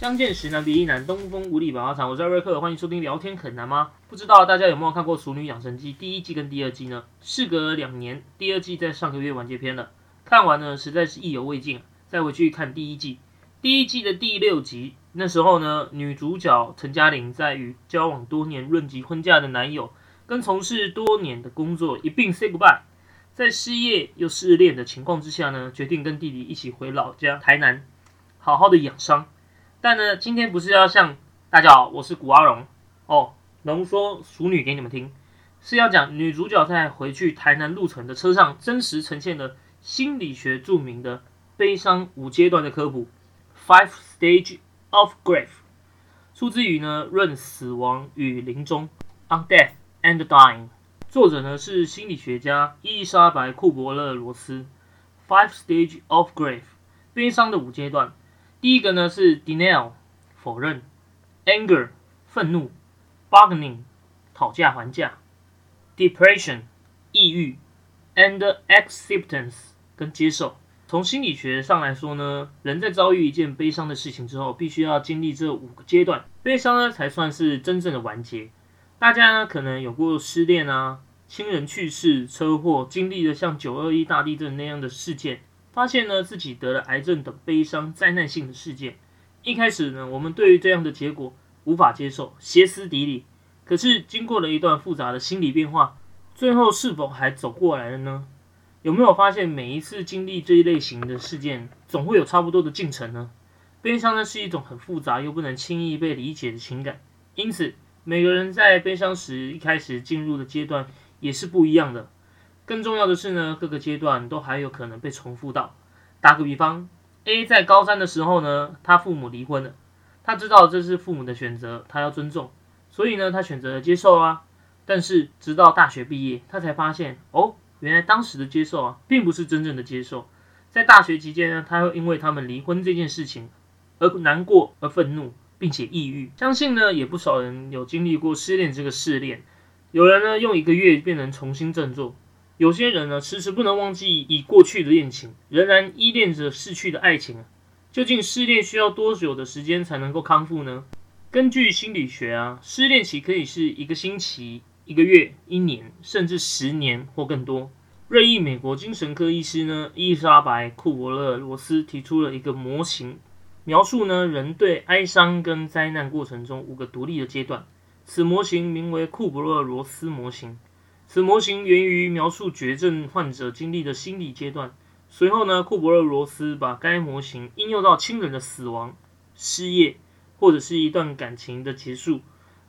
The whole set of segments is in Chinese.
相见时难别亦难，东风无力百花残。我是瑞克，欢迎收听聊天很难吗？不知道大家有没有看过《熟女养成记》第一季跟第二季呢？事隔两年，第二季在上个月完结篇了。看完呢，实在是意犹未尽，再回去看第一季。第一季的第六集，那时候呢，女主角陈嘉玲在与交往多年、论及婚嫁的男友，跟从事多年的工作一并 say goodbye，在失业又失恋的情况之下呢，决定跟弟弟一起回老家台南，好好的养伤。但呢，今天不是要向大家好，我是古阿荣。哦，浓缩熟女给你们听，是要讲女主角在回去台南路程的车上，真实呈现了心理学著名的悲伤五阶段的科普，Five Stage of Grief，出自于呢《论死亡与临终》，On Death and Dying，作者呢是心理学家伊丽莎白库伯勒罗斯，Five Stage of Grief，悲伤的五阶段。第一个呢是 denial 否认，anger 愤怒，bargaining 讨价还价，depression 抑郁，and acceptance 跟接受。从心理学上来说呢，人在遭遇一件悲伤的事情之后，必须要经历这五个阶段，悲伤呢才算是真正的完结。大家呢可能有过失恋啊、亲人去世、车祸，经历了像九二一大地震那样的事件。发现呢自己得了癌症等悲伤灾难性的事件，一开始呢我们对于这样的结果无法接受，歇斯底里。可是经过了一段复杂的心理变化，最后是否还走过来了呢？有没有发现每一次经历这一类型的事件，总会有差不多的进程呢？悲伤呢是一种很复杂又不能轻易被理解的情感，因此每个人在悲伤时一开始进入的阶段也是不一样的。更重要的是呢，各个阶段都还有可能被重复到。打个比方，A 在高三的时候呢，他父母离婚了，他知道这是父母的选择，他要尊重，所以呢，他选择了接受啊。但是直到大学毕业，他才发现，哦，原来当时的接受啊，并不是真正的接受。在大学期间呢，他会因为他们离婚这件事情而难过、而愤怒，并且抑郁。相信呢，也不少人有经历过失恋这个试炼，有人呢用一个月便能重新振作。有些人呢，迟迟不能忘记已过去的恋情，仍然依恋着逝去的爱情。究竟失恋需要多久的时间才能够康复呢？根据心理学啊，失恋期可以是一个星期、一个月、一年，甚至十年或更多。瑞意美国精神科医师呢，伊莎白库伯勒罗斯提出了一个模型，描述呢人对哀伤跟灾难过程中五个独立的阶段。此模型名为库伯勒罗斯模型。此模型源于描述绝症患者经历的心理阶段。随后呢，库伯勒罗斯把该模型应用到亲人的死亡、失业，或者是一段感情的结束，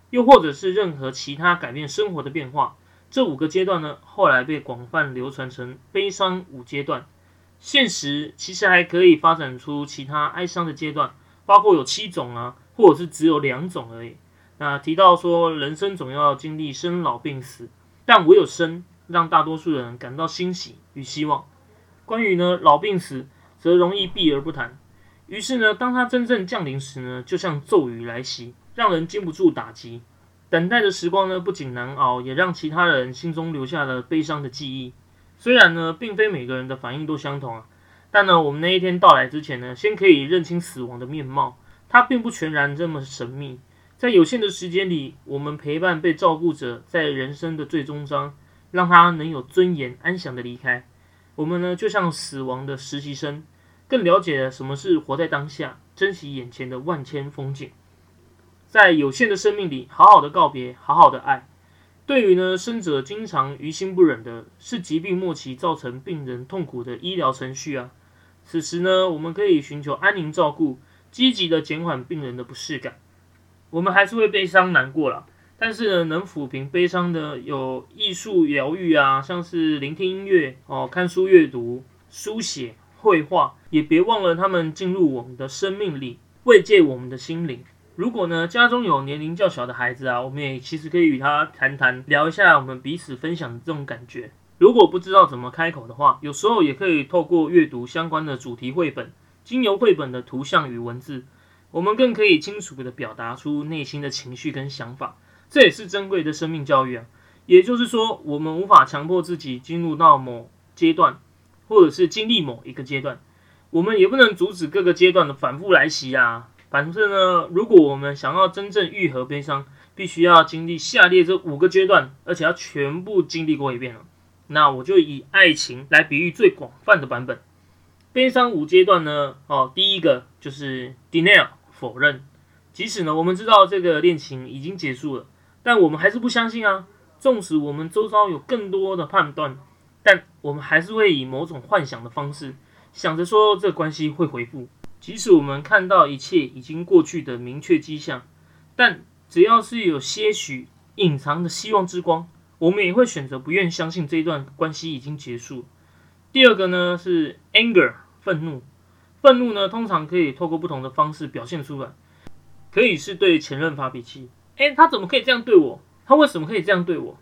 又或者是任何其他改变生活的变化。这五个阶段呢，后来被广泛流传成悲伤五阶段。现实其实还可以发展出其他哀伤的阶段，包括有七种啊，或者是只有两种而已。那提到说，人生总要经历生老病死。但唯有生，让大多数人感到欣喜与希望。关于呢老病死，则容易避而不谈。于是呢，当它真正降临时呢，就像骤雨来袭，让人经不住打击。等待的时光呢，不仅难熬，也让其他人心中留下了悲伤的记忆。虽然呢，并非每个人的反应都相同啊，但呢，我们那一天到来之前呢，先可以认清死亡的面貌，它并不全然这么神秘。在有限的时间里，我们陪伴被照顾者，在人生的最终章，让他能有尊严、安详的离开。我们呢，就像死亡的实习生，更了解了什么是活在当下，珍惜眼前的万千风景。在有限的生命里，好好的告别，好好的爱。对于呢，生者经常于心不忍的是疾病末期造成病人痛苦的医疗程序啊。此时呢，我们可以寻求安宁照顾，积极的减缓病人的不适感。我们还是会悲伤难过了，但是呢，能抚平悲伤的有艺术疗愈啊，像是聆听音乐哦、看书阅读、书写、绘画，也别忘了他们进入我们的生命里，慰藉我们的心灵。如果呢，家中有年龄较小的孩子啊，我们也其实可以与他谈谈，聊一下我们彼此分享的这种感觉。如果不知道怎么开口的话，有时候也可以透过阅读相关的主题绘本，经由绘本的图像与文字。我们更可以清楚地表达出内心的情绪跟想法，这也是珍贵的生命教育啊。也就是说，我们无法强迫自己进入到某阶段，或者是经历某一个阶段，我们也不能阻止各个阶段的反复来袭啊。反正呢，如果我们想要真正愈合悲伤，必须要经历下列这五个阶段，而且要全部经历过一遍了。那我就以爱情来比喻最广泛的版本。悲伤五阶段呢，哦，第一个就是 denial 否认，即使呢我们知道这个恋情已经结束了，但我们还是不相信啊。纵使我们周遭有更多的判断，但我们还是会以某种幻想的方式，想着说这关系会回复。即使我们看到一切已经过去的明确迹象，但只要是有些许隐藏的希望之光，我们也会选择不愿相信这一段关系已经结束。第二个呢是 anger 愤怒，愤怒呢通常可以透过不同的方式表现出来，可以是对前任发脾气，诶，他怎么可以这样对我？他为什么可以这样对我？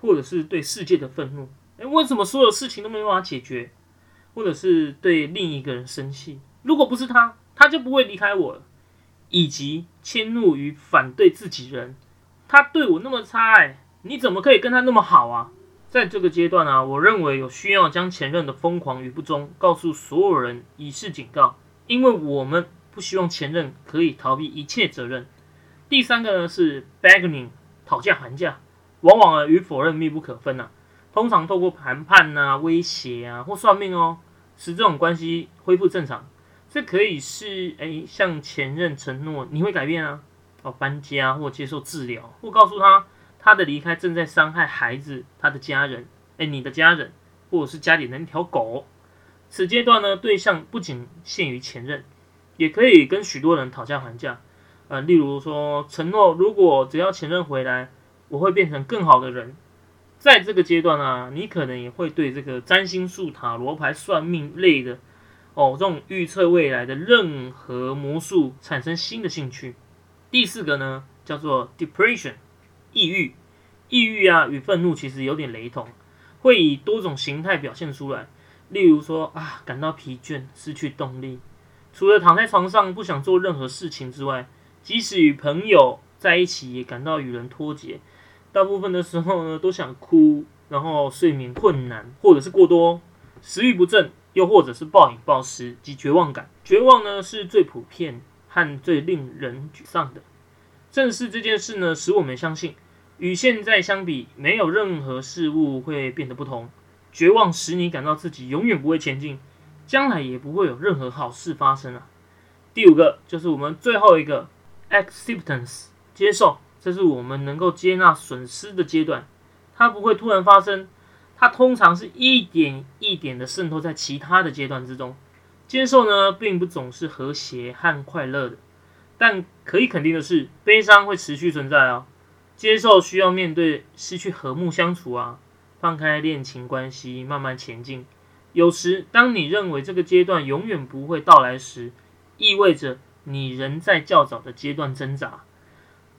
或者是对世界的愤怒，诶，为什么所有事情都没办法解决？或者是对另一个人生气？如果不是他，他就不会离开我了。以及迁怒于反对自己人，他对我那么差，哎，你怎么可以跟他那么好啊？在这个阶段啊，我认为有需要将前任的疯狂与不忠告诉所有人，以示警告，因为我们不希望前任可以逃避一切责任。第三个呢是 begging 讨价还价，往往啊与否认密不可分呐。通常透过谈判呐、威胁啊或算命哦，使这种关系恢复正常。这可以是哎，向前任承诺你会改变啊，哦，搬家或接受治疗，或告诉他他的离开正在伤害孩子、他的家人，哎，你的家人，或者是家里的那条狗。此阶段呢，对象不仅限于前任，也可以跟许多人讨价还价。呃，例如说承诺，如果只要前任回来，我会变成更好的人。在这个阶段啊，你可能也会对这个占星术、塔罗牌、算命类的。哦，这种预测未来的任何魔术产生新的兴趣。第四个呢，叫做 depression，抑郁。抑郁啊，与愤怒其实有点雷同，会以多种形态表现出来。例如说啊，感到疲倦，失去动力，除了躺在床上不想做任何事情之外，即使与朋友在一起也感到与人脱节。大部分的时候呢，都想哭，然后睡眠困难，或者是过多，食欲不振。又或者是暴饮暴食及绝望感，绝望呢是最普遍和最令人沮丧的。正是这件事呢，使我们相信，与现在相比，没有任何事物会变得不同。绝望使你感到自己永远不会前进，将来也不会有任何好事发生啊。第五个就是我们最后一个，acceptance，接受，这是我们能够接纳损失的阶段，它不会突然发生。它通常是一点一点的渗透在其他的阶段之中。接受呢，并不总是和谐和快乐的，但可以肯定的是，悲伤会持续存在哦。接受需要面对失去和睦相处啊，放开恋情关系，慢慢前进。有时，当你认为这个阶段永远不会到来时，意味着你仍在较早的阶段挣扎。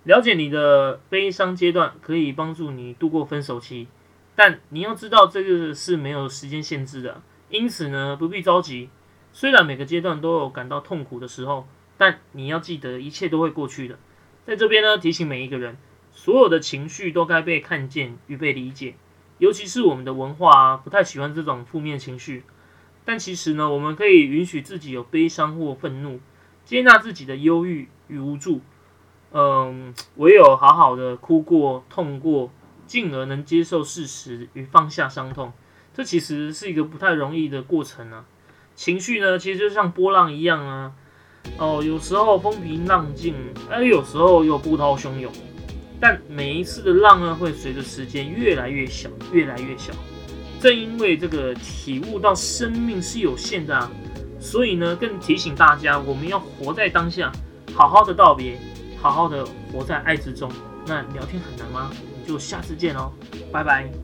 了解你的悲伤阶段，可以帮助你度过分手期。但你要知道，这个是没有时间限制的，因此呢，不必着急。虽然每个阶段都有感到痛苦的时候，但你要记得，一切都会过去的。在这边呢，提醒每一个人，所有的情绪都该被看见与被理解。尤其是我们的文化啊，不太喜欢这种负面情绪。但其实呢，我们可以允许自己有悲伤或愤怒，接纳自己的忧郁与无助。嗯，唯有好好的哭过、痛过。进而能接受事实与放下伤痛，这其实是一个不太容易的过程啊。情绪呢，其实就像波浪一样啊。哦，有时候风平浪静，而有时候又波涛汹涌。但每一次的浪呢，会随着时间越来越小，越来越小。正因为这个体悟到生命是有限的啊，所以呢，更提醒大家，我们要活在当下，好好的道别，好好的活在爱之中。那聊天很难吗？就下次见喽，拜拜。